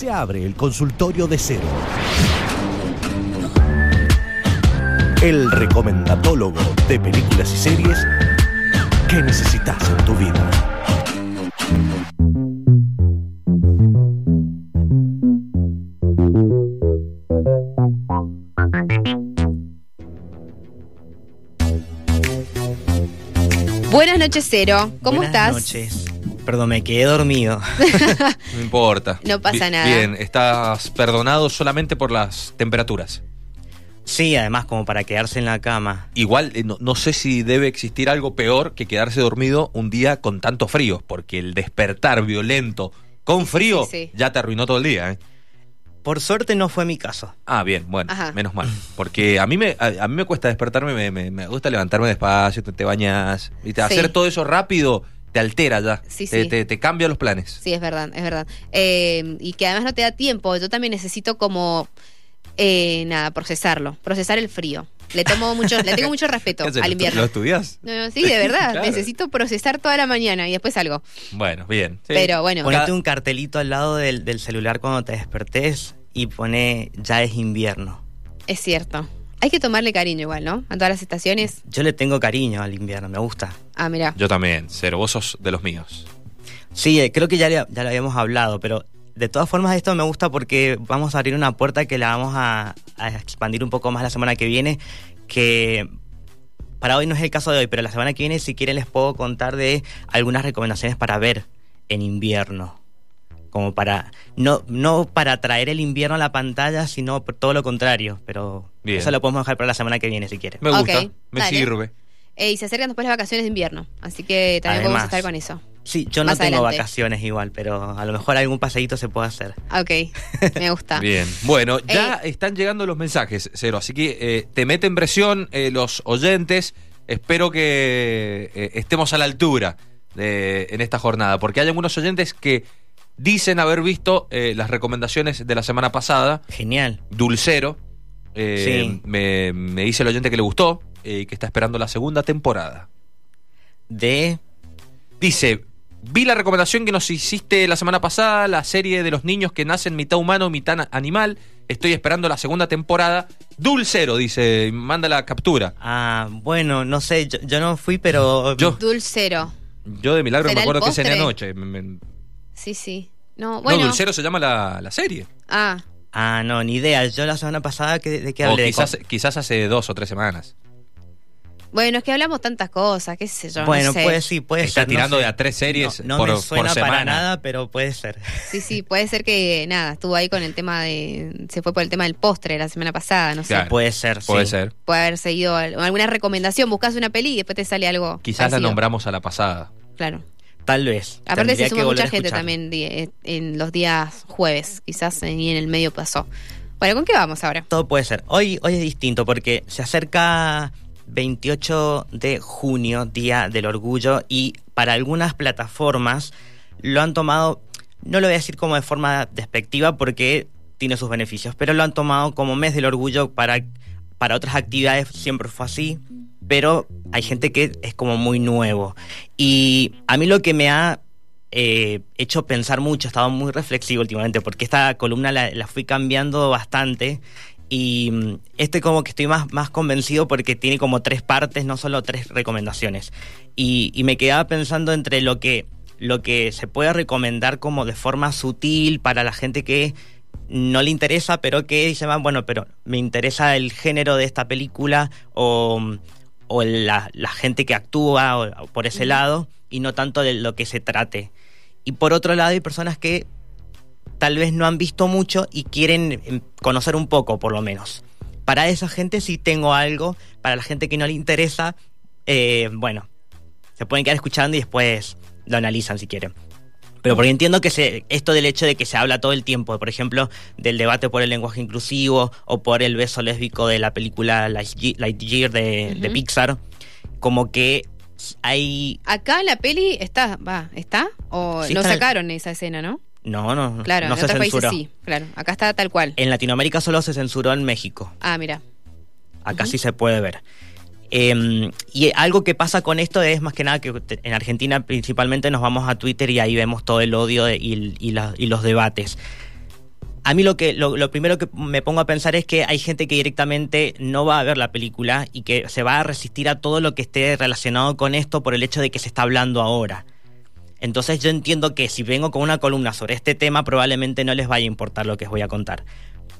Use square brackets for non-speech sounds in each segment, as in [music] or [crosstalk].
se abre el consultorio de cero. El recomendatólogo de películas y series que necesitas en tu vida. Buenas noches, Cero. ¿Cómo Buenas estás? noches. Perdón, me quedé dormido. [laughs] No importa. No pasa nada. Bien, estás perdonado solamente por las temperaturas. Sí, además como para quedarse en la cama. Igual, eh, no, no sé si debe existir algo peor que quedarse dormido un día con tanto frío, porque el despertar violento con frío sí, sí. ya te arruinó todo el día. ¿eh? Por suerte no fue mi caso. Ah, bien, bueno, Ajá. menos mal. Porque a mí me, a, a mí me cuesta despertarme, me, me- me gusta levantarme despacio, te, te bañas, y te, Sí. hacer todo eso rápido te altera ya, Sí, te, sí. te- te cambia los planes. Sí, es verdad, es verdad. Eh, y que además no te da tiempo. Yo también necesito como, eh, nada, procesarlo, procesar el frío. Le tomo mucho, le tengo mucho respeto [laughs] al ¿Lo- invierno. ¿Lo estudias? No, no, sí, de verdad. [laughs] Claro. Necesito procesar toda la mañana y después salgo. Bueno, bien. sí. Pero bueno, Ponete un cartelito al lado del, del celular cuando te despertés y pone ya es invierno. es cierto. Hay que tomarle cariño igual, ¿no? A todas las estaciones. Yo le tengo cariño al invierno, me gusta. Ah, mira. Yo también, cero, vos sos de los míos. Sí, eh, creo que ya, le- ya lo habíamos hablado, pero de todas formas esto me gusta porque vamos a abrir una puerta que la vamos a, a expandir un poco más la semana que viene, que para hoy no es el caso de hoy, pero la semana que viene si quieren les puedo contar de algunas recomendaciones para ver en invierno. Como para, no, no para traer el invierno a la pantalla, sino por todo lo contrario, pero Bien. eso lo podemos dejar para la semana que viene si quieren. Me gusta, me dale. sirve. Eh, y se acercan después las vacaciones de invierno. Así que también podemos Además. estar con eso. Sí, yo no tengo adelante. vacaciones igual, pero a lo mejor algún paseíto se puede hacer. Ok, me gusta. [laughs] Bien, bueno, ya Eh. están llegando los mensajes, Cero, así que eh, te meten presión eh, los oyentes. Espero que eh, estemos a la altura de, en esta jornada, porque hay algunos oyentes que dicen haber visto eh, las recomendaciones de la semana pasada. Genial. Dulcero, eh, Sí. me, me dice el oyente que le gustó eh, y que está esperando la segunda temporada. De Dice, vi la recomendación que nos hiciste la semana pasada, la serie de los niños que nacen mitad humano, mitad animal. Estoy esperando la segunda temporada. Dulcero, dice, manda la captura. Ah, bueno, no sé, yo, yo no fui, pero... Yo. Dulcero. Yo de milagro me ¿Será el acuerdo que cené anoche. Me- me- Sí, sí. No, bueno. No, Dulcero se llama la, la serie. Ah, Ah, no, ni idea. Yo la semana pasada, que, ¿de qué O hablé? De quizás, quizás hace dos o tres semanas. bueno, es que hablamos tantas cosas, qué sé yo. no bueno, sé. puede sí, puede Está ser. tirando no de a tres series No, no por, me por suena semana. para nada, pero puede ser. Sí, sí, puede ser que, nada, estuvo ahí con el tema de. Se fue por el tema del postre la semana pasada, no sé. Puede ser, Puede sí. ser. Puede haber seguido al- alguna recomendación, buscas una peli y después te sale algo. Quizás la nombramos a la pasada. Claro. Tal vez. Aparte se suma mucha gente también eh, en los días jueves, quizás y en el medio pasó. Bueno, ¿con qué vamos ahora? Todo puede ser. Hoy, hoy es distinto porque se acerca 28 de junio, Día del Orgullo, y para algunas plataformas lo han tomado, no lo voy a decir como de forma despectiva porque tiene sus beneficios, pero lo han tomado como mes del orgullo para, para otras actividades, siempre fue así, pero hay gente que es como muy nuevo. Y a mí lo que me ha eh, hecho pensar mucho, he estado muy reflexivo últimamente, porque esta columna la, fui cambiando bastante. Y mm, este como que estoy más, más convencido porque tiene como tres partes, no solo tres recomendaciones. Y, y me quedaba pensando entre lo que, lo que se puede recomendar como de forma sutil para la gente que no le interesa, pero que dice, "Ah, bueno, pero me interesa el género de esta película o, o la, la gente que actúa o- o por ese lado y no tanto de lo que se trate. Y por otro lado hay personas que tal vez no han visto mucho y quieren em, conocer un poco, por lo menos. Para esa gente sí tengo algo, para la gente que no le interesa, eh, bueno, se pueden quedar escuchando y después lo analizan si quieren. Pero porque entiendo que se, esto del hecho de que se habla todo el tiempo, por ejemplo, del debate por el lenguaje inclusivo o por el beso lésbico de la película Light- Lightyear de, de. Pixar, como que hay... Acá la peli está, va, ¿está? O Sí, no está en el- sacaron esa escena, ¿no? No, no, Claro, no en se otros países sí, claro. Acá está tal cual. En Latinoamérica solo se censuró en México. Ah, mira. Acá sí se puede ver. Eh, y algo que pasa con esto es más que nada que en Argentina principalmente nos vamos a Twitter y ahí vemos todo el odio y los debates. a mí lo que lo, lo primero que me pongo a pensar es que hay gente que directamente no va a ver la película y que se va a resistir a todo lo que esté relacionado con esto por el hecho de que se está hablando ahora. Entonces yo entiendo que si vengo con una columna sobre este tema probablemente no les vaya a importar lo que os voy a contar.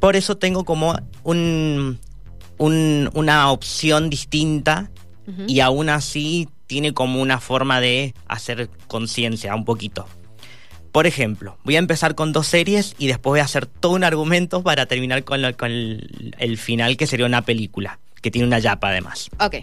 Por eso tengo como un, un- una opción distinta y aún así tiene como una forma de hacer conciencia un poquito. Por ejemplo, voy a empezar con dos series y después voy a hacer todo un argumento para terminar con, lo- con el, el final que sería una película, que tiene una yapa además. Ok.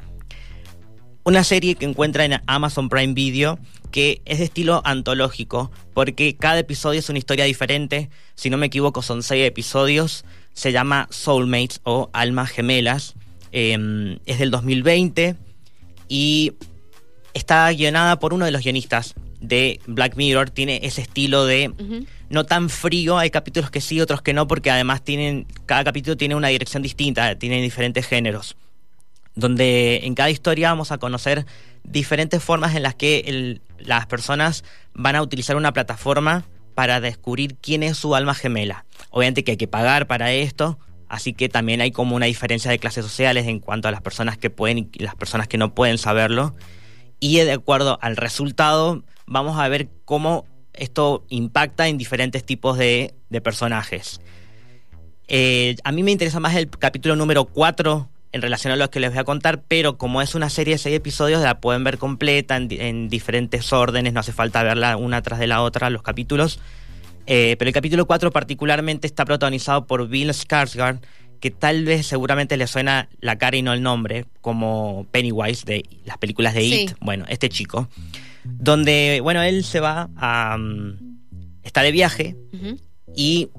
Una serie que encuentra en Amazon Prime Video que es de estilo antológico, porque cada episodio es una historia diferente. Si no me equivoco, son seis episodios. Se llama Soulmates o Almas Gemelas. Eh, es del 2020 y está guionada por uno de los guionistas de Black Mirror. Tiene ese estilo de no tan frío, hay capítulos que sí, otros que no, porque además tienen, cada capítulo tiene una dirección distinta, tiene diferentes géneros, donde en cada historia vamos a conocer diferentes formas en las que las personas van a utilizar una plataforma para descubrir quién es su alma gemela. Obviamente que hay que pagar para esto, así que también hay como una diferencia de clases sociales en cuanto a las personas que pueden y las personas que no pueden saberlo y de acuerdo al resultado vamos a ver cómo esto impacta en diferentes tipos de, de personajes. Eh, a mí me interesa más el capítulo número 4 en relación a lo que les voy a contar, pero como es una serie de 6 episodios, la pueden ver completa en, di- en diferentes órdenes, no hace falta verla una tras de la otra, los capítulos. Eh, pero el capítulo 4 particularmente está protagonizado por Bill Skarsgård, que tal vez seguramente le suena la cara y no el nombre, como Pennywise de las películas de Sí. It. Bueno, este chico. Donde, bueno, él se va a... mm, está de viaje y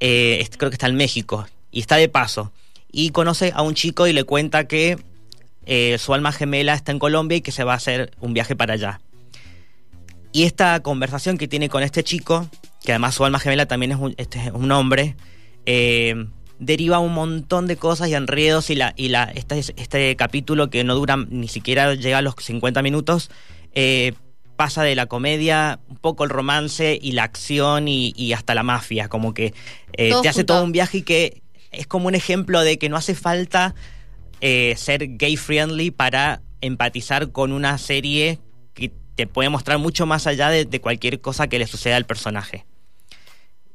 eh, creo que está en México y está de paso y conoce a un chico y le cuenta que eh, su alma gemela está en Colombia y que se va a hacer un viaje para allá. Y esta conversación que tiene con este chico, que además su alma gemela también es un, este es un hombre, eh, deriva un montón de cosas y enredos y, la, y la, este, este capítulo que no dura ni siquiera llega a los 50 minutos, eh, pasa de la comedia, un poco el romance y la acción y, y hasta la mafia, como que eh, te hace junto. todo un viaje y que es como un ejemplo de que no hace falta eh, ser gay friendly para empatizar con una serie que te puede mostrar mucho más allá de, de cualquier cosa que le suceda al personaje.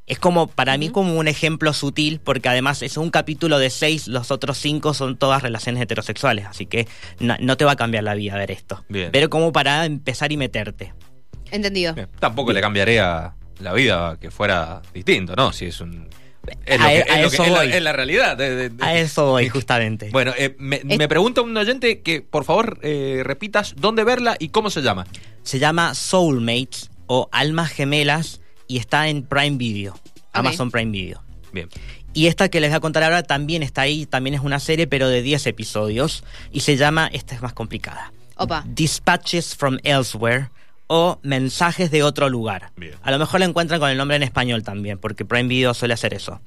Es como, para mí, como un ejemplo sutil, porque además es un capítulo de seis, los otros cinco son todas relaciones heterosexuales, así que no, no te va a cambiar la vida ver esto. Bien. Pero como para empezar y meterte. Entendido. Bien, Tampoco le cambiaría la vida que fuera distinto, ¿no? Si es un. Es, lo A- que- a es lo que- eso es la, voy. es la realidad. de- de- de- A eso voy, justamente. Bueno, eh, me, Es- me pregunta un oyente que por favor eh, repitas dónde verla y cómo se llama. Se llama Soulmates o Almas Gemelas y está en Prime Video, Amazon Prime Video. Bien. Y esta que les voy a contar ahora también está ahí, también es una serie, pero de 10 episodios. Y se llama, esta es más complicada. Opa. Dispatches from Elsewhere o Mensajes de otro lugar. Bien. A lo mejor la encuentran con el nombre en español también, porque Prime Video suele hacer eso.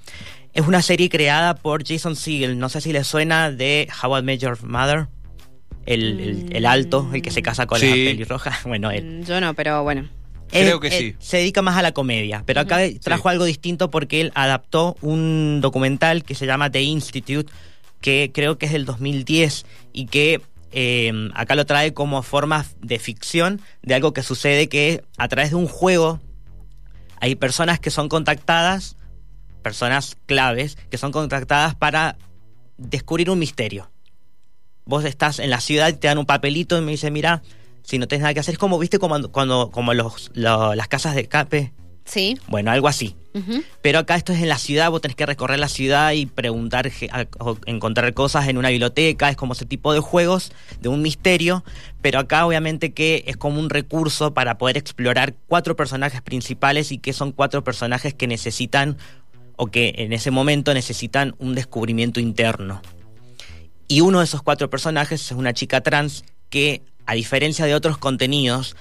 Es una serie creada por Jason Segel, no sé si les suena de How I Met Your Mother. El, el- el alto, el que se casa con la Sí. pelirroja. [laughs] Bueno, él. Yo no, pero bueno. Creo que él sí. Se dedica más a la comedia, pero acá trajo algo distinto porque él adaptó un documental que se llama The Institute, que creo que es del 2010 y que eh, acá lo trae como forma de ficción de algo que sucede que a través de un juego hay personas que son contactadas, personas claves, que son contactadas para descubrir un misterio. Vos estás en la ciudad te dan un papelito y me dice, mira, si no tienes nada que hacer, es como, viste, como cuando, como los, lo- las casas de escape. Sí. Bueno, algo así. Pero acá esto es en la ciudad, vos tenés que recorrer la ciudad y preguntar, o encontrar cosas en una biblioteca, es como ese tipo de juegos, de un misterio, pero acá obviamente que es como un recurso para poder explorar cuatro personajes principales y que son cuatro personajes que necesitan, o que en ese momento necesitan un descubrimiento interno. Y uno de esos cuatro personajes es una chica trans que, a diferencia de otros contenidos,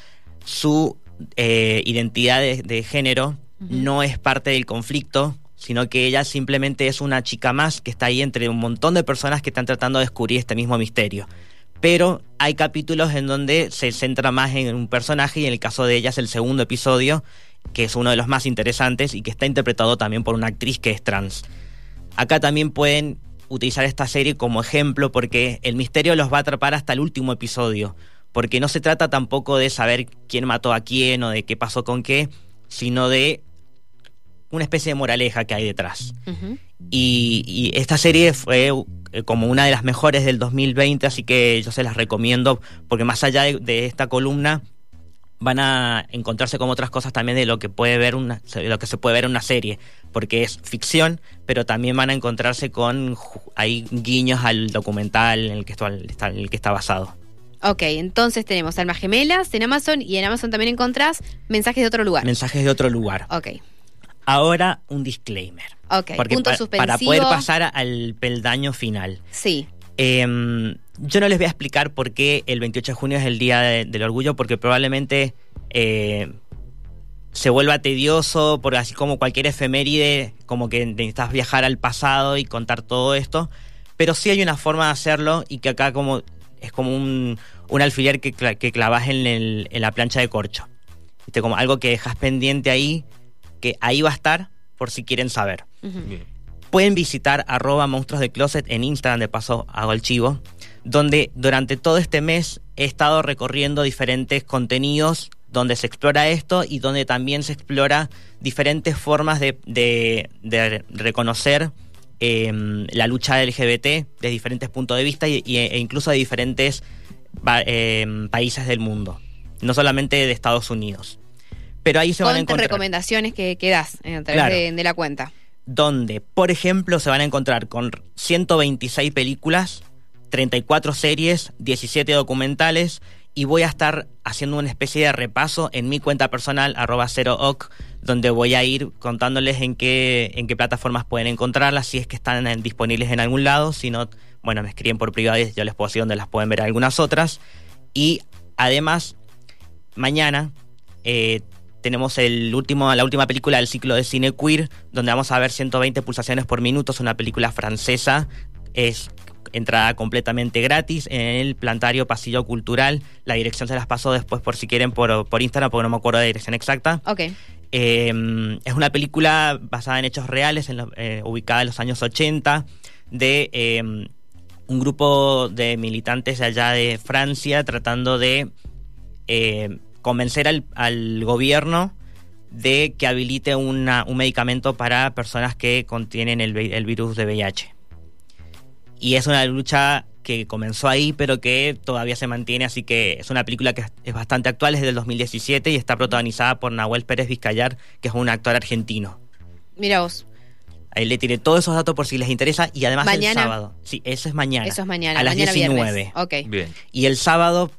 su eh, identidad de, de género no es parte del conflicto, sino que ella simplemente es una chica más que está ahí entre un montón de personas que están tratando de descubrir este mismo misterio. Pero hay capítulos en donde se centra más en un personaje y en el caso de ella es el segundo episodio que es uno de los más interesantes y que está interpretado también por una actriz que es trans. Acá también pueden utilizar esta serie como ejemplo porque el misterio los va a atrapar hasta el último episodio, porque no se trata tampoco de saber quién mató a quién o de qué pasó con qué, sino de una especie de moraleja que hay detrás. Y, y esta serie fue eh, como una de las mejores del 2020, así que yo se las recomiendo porque más allá de, de esta columna van a encontrarse con otras cosas también de lo que puede ver una, lo que se puede ver en una serie, porque es ficción, pero también van a encontrarse con hay guiños al documental en el que está, está- en el que está basado. Ok, entonces tenemos Almas Gemelas en Amazon y en Amazon también encontrás mensajes de otro lugar. Mensajes de otro lugar. ok, Ahora un disclaimer. ok. Porque Punto pa- suspensivo. para poder pasar al peldaño final. Sí, Em, yo no les voy a explicar por qué el 28 de junio es el Día de- del Orgullo, porque probablemente eh, se vuelva tedioso, porque así como cualquier efeméride, como que necesitas viajar al pasado y contar todo esto, pero sí hay una forma de hacerlo y que acá como es como un, un alfiler que, que clavas en, el- en la plancha de corcho. ¿Viste? Como algo que dejas pendiente ahí, que ahí va a estar por si quieren saber. Bien. Pueden visitar arroba monstruos de closet en Instagram, de paso hago el chivo, donde durante todo este mes he estado recorriendo diferentes contenidos donde se explora esto y donde también se explora diferentes formas de, de- de reconocer eh, la lucha LGBT de diferentes puntos de vista y- y- e incluso de diferentes pa- eh, países del mundo, no solamente de Estados Unidos. Pero ahí se van a Con encontrar recomendaciones que, que das eh, a través Claro. de, de la cuenta. donde, por ejemplo, se van a encontrar con 126 películas, 34 series, 17 documentales y voy a estar haciendo una especie de repaso en mi cuenta personal, arroba 0oc, donde voy a ir contándoles en qué, en qué plataformas pueden encontrarlas, si es que están disponibles en algún lado, si no, bueno, me escriben por privado y yo les puedo decir dónde las pueden ver algunas otras. Y además, mañana eh, tenemos el último, la última película del ciclo de cine queer, donde vamos a ver 120 pulsaciones por minuto, es una película francesa, es entrada completamente gratis en el plantario Pasillo Cultural. La dirección se las paso después por si quieren por, por Instagram, porque no me acuerdo de la dirección exacta. Ok, Eh, es una película basada en hechos reales, en lo- eh, ubicada en los años 80, de eh, un grupo de militantes de allá de Francia tratando de convencer al, al gobierno de que habilite una- un medicamento para personas que contienen el virus de VIH. Y es una lucha que comenzó ahí, pero que todavía se mantiene, así que es una película que es bastante actual, es del 2017 y está protagonizada por Nahuel Pérez Vizcayar, que es un actor argentino. mira vos. Ahí le tiré todos esos datos por si les interesa y además Mañana. el sábado. Sí, eso es mañana. Eso es mañana. A las mañana 19. Viernes. Ok. Bien. Y el sábado,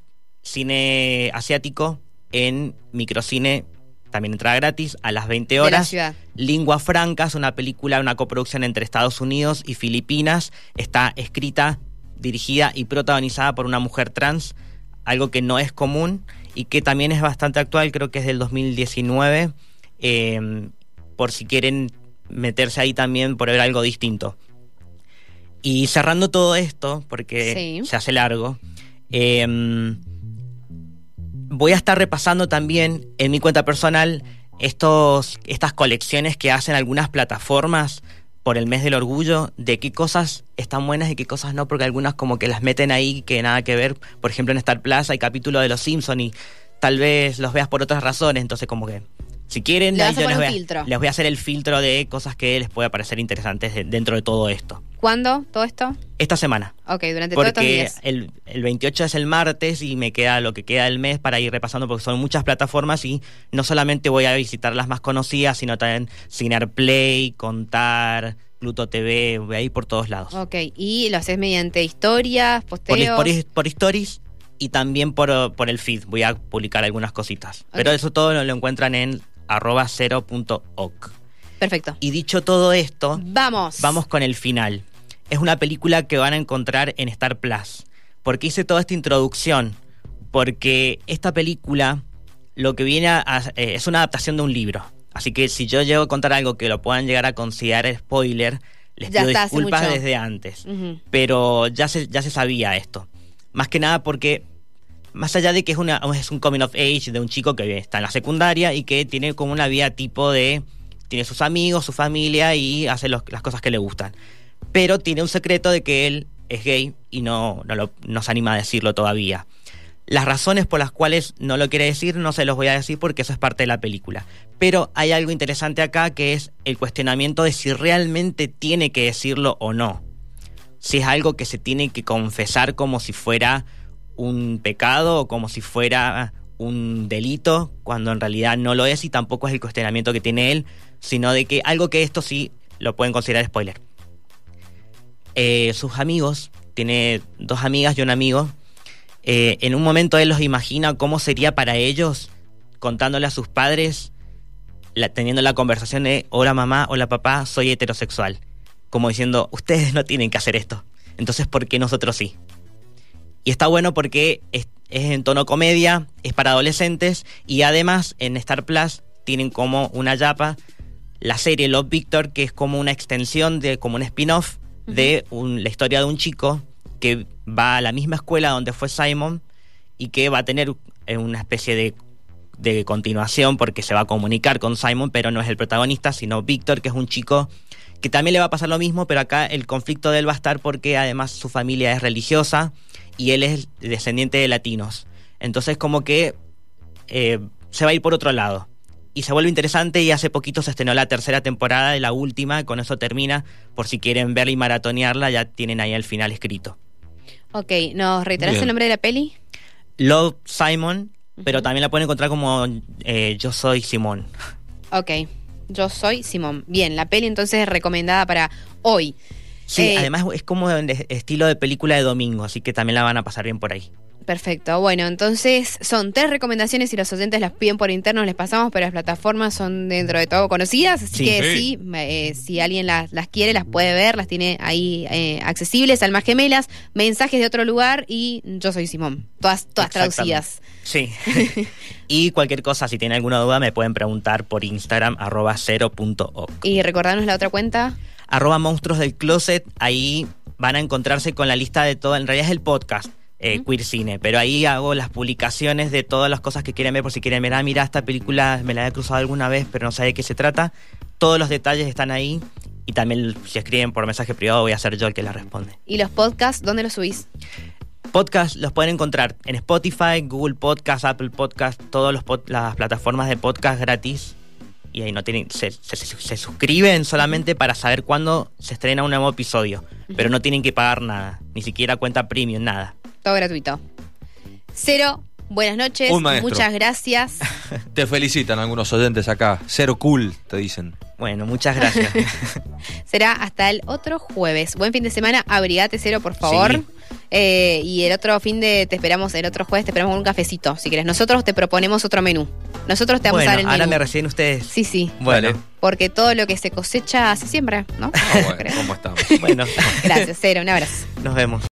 cine asiático en microcine, también entrada gratis, a las 20 De la horas. Lingua Franca es una película, una coproducción entre Estados Unidos y Filipinas. Está escrita, dirigida y protagonizada por una mujer trans, algo que no es común y que también es bastante actual, creo que es del 2019, eh, por si quieren meterse ahí también por ver algo distinto. Y cerrando todo esto, porque Sí. se hace largo, eh, voy a estar repasando también en mi cuenta personal estos, estas colecciones que hacen algunas plataformas por el mes del orgullo, de qué cosas están buenas y qué cosas no, porque algunas como que las meten ahí que nada que ver. Por ejemplo, en Star Plus hay capítulo de Los Simpson y tal vez los veas por otras razones, entonces como que si quieren a yo les voy, filtro. les voy a hacer el filtro de cosas que les pueda parecer interesantes de- dentro de todo esto. ¿Cuándo todo esto? Esta semana. Ok, durante todos estos Porque días. el, el 28 es el martes y me queda lo que queda del mes para ir repasando porque son muchas plataformas y no solamente voy a visitar las más conocidas, sino también Cinear Play, Contar, Pluto TV, voy a ir por todos lados. Ok, y lo haces mediante historias, posteos. por, por stories y también por, por el feed. Voy a publicar algunas cositas. Pero eso todo lo, lo encuentran en arroba cero.oc. Perfecto. Y dicho todo esto, Vamos. Vamos con el final. Es una película que van a encontrar en Star Plus. ¿Por qué hice toda esta introducción? Porque esta película lo que viene a, a- eh, es una adaptación de un libro. Así que si yo llego a contar algo que lo puedan llegar a considerar spoiler, les Ya pido está, disculpas desde antes. Pero ya se, ya se sabía esto. Más que nada porque más allá de que es, una, es un coming of age de un chico que está en la secundaria y que tiene como una vida tipo de, tiene sus amigos, su familia y hace los- las cosas que le gustan. Pero tiene un secreto de que él es gay y no, no, lo- no se anima a decirlo todavía. Las razones por las cuales no lo quiere decir no se los voy a decir porque eso es parte de la película. Pero hay algo interesante acá que es el cuestionamiento de si realmente tiene que decirlo o no. Si es algo que se tiene que confesar como si fuera un pecado o como si fuera un delito, cuando en realidad no lo es y tampoco es el cuestionamiento que tiene él, sino de que algo que esto sí lo pueden considerar spoiler. Eh, sus amigos, tiene dos amigas y un amigo, eh, en un momento él los imagina cómo sería para ellos contándole a sus padres, teniendo la conversación de, hola mamá, hola papá, soy heterosexual. Como diciendo, ustedes no tienen que hacer esto. Entonces, ¿por qué nosotros sí? Y está bueno porque es, es en tono comedia, es para adolescentes y además en Star Plus tienen como una yapa la serie Love Victor, que es como una extensión de, como un spin-off de un- la historia de un chico que va a la misma escuela donde fue Simon y que va a tener una especie de, continuación porque se va a comunicar con Simon, pero no es el protagonista, sino Victor, que es un chico que también le va a pasar lo mismo, pero acá el conflicto de él va a estar porque además su familia es religiosa y él es descendiente de latinos. Entonces como que eh, se va a ir por otro lado. Y se vuelve interesante y hace poquito se estrenó la tercera temporada de la última, con eso termina. Por si quieren verla y maratonearla, ya tienen ahí el final escrito. Ok, ¿nos reiterás Bien. el nombre de la peli? Love Simon, pero también la pueden encontrar como eh, Yo soy Simón. Ok, yo soy Simón. Bien, la peli entonces es recomendada para hoy. Sí, Eh, además es como el estilo de película de domingo, así que también la van a pasar bien por ahí. Perfecto, bueno, entonces son tres recomendaciones y los oyentes las piden por interno, les pasamos, pero las plataformas son dentro de todo conocidas, así Sí. que Sí. sí, eh, si alguien las, las quiere, las puede ver, las tiene ahí eh, accesibles, almas gemelas, mensajes de otro lugar y yo soy Simón, todas, todas traducidas. Sí. [laughs] y cualquier cosa, si tienen alguna duda, me pueden preguntar por Instagram, arroba cero.oc. Y recordarnos la otra cuenta. arroba monstruos del closet, ahí van a encontrarse con la lista de todo, en realidad es el podcast. Eh. Queer Cine, pero ahí hago las publicaciones de todas las cosas que quieren ver, por si quieren ver, ah, mira, esta película me la he cruzado alguna vez, pero no sé de qué se trata. Todos los detalles están ahí y también si escriben por mensaje privado voy a ser yo el que la responde. Y los podcasts, ¿dónde los subís? Podcast los pueden encontrar en Spotify, Google Podcast, Apple Podcast, todas pod- las plataformas de podcast gratis. Y ahí no tienen, se, se- se suscriben solamente para saber cuándo se estrena un nuevo episodio. Pero no tienen que pagar nada, ni siquiera cuenta premium, nada. Todo gratuito. Cero, buenas noches, Un maestro. muchas gracias. [laughs] Te felicitan algunos oyentes acá. Cero cool, te dicen. Bueno, muchas gracias. [laughs] Será hasta el otro jueves. Buen fin de semana, abrigate cero, por favor. Sí. Eh, y el otro fin de te esperamos, el otro jueves te esperamos con un cafecito, si quieres. Nosotros te proponemos otro menú. Nosotros te vamos bueno, a dar el ahora menú. me reciben ustedes. Sí, sí. Bueno. Porque todo lo que se cosecha se siembra, ¿no? Ah, bueno, ¿cómo estamos? bueno, [laughs] Gracias, Cero, un abrazo. nos vemos.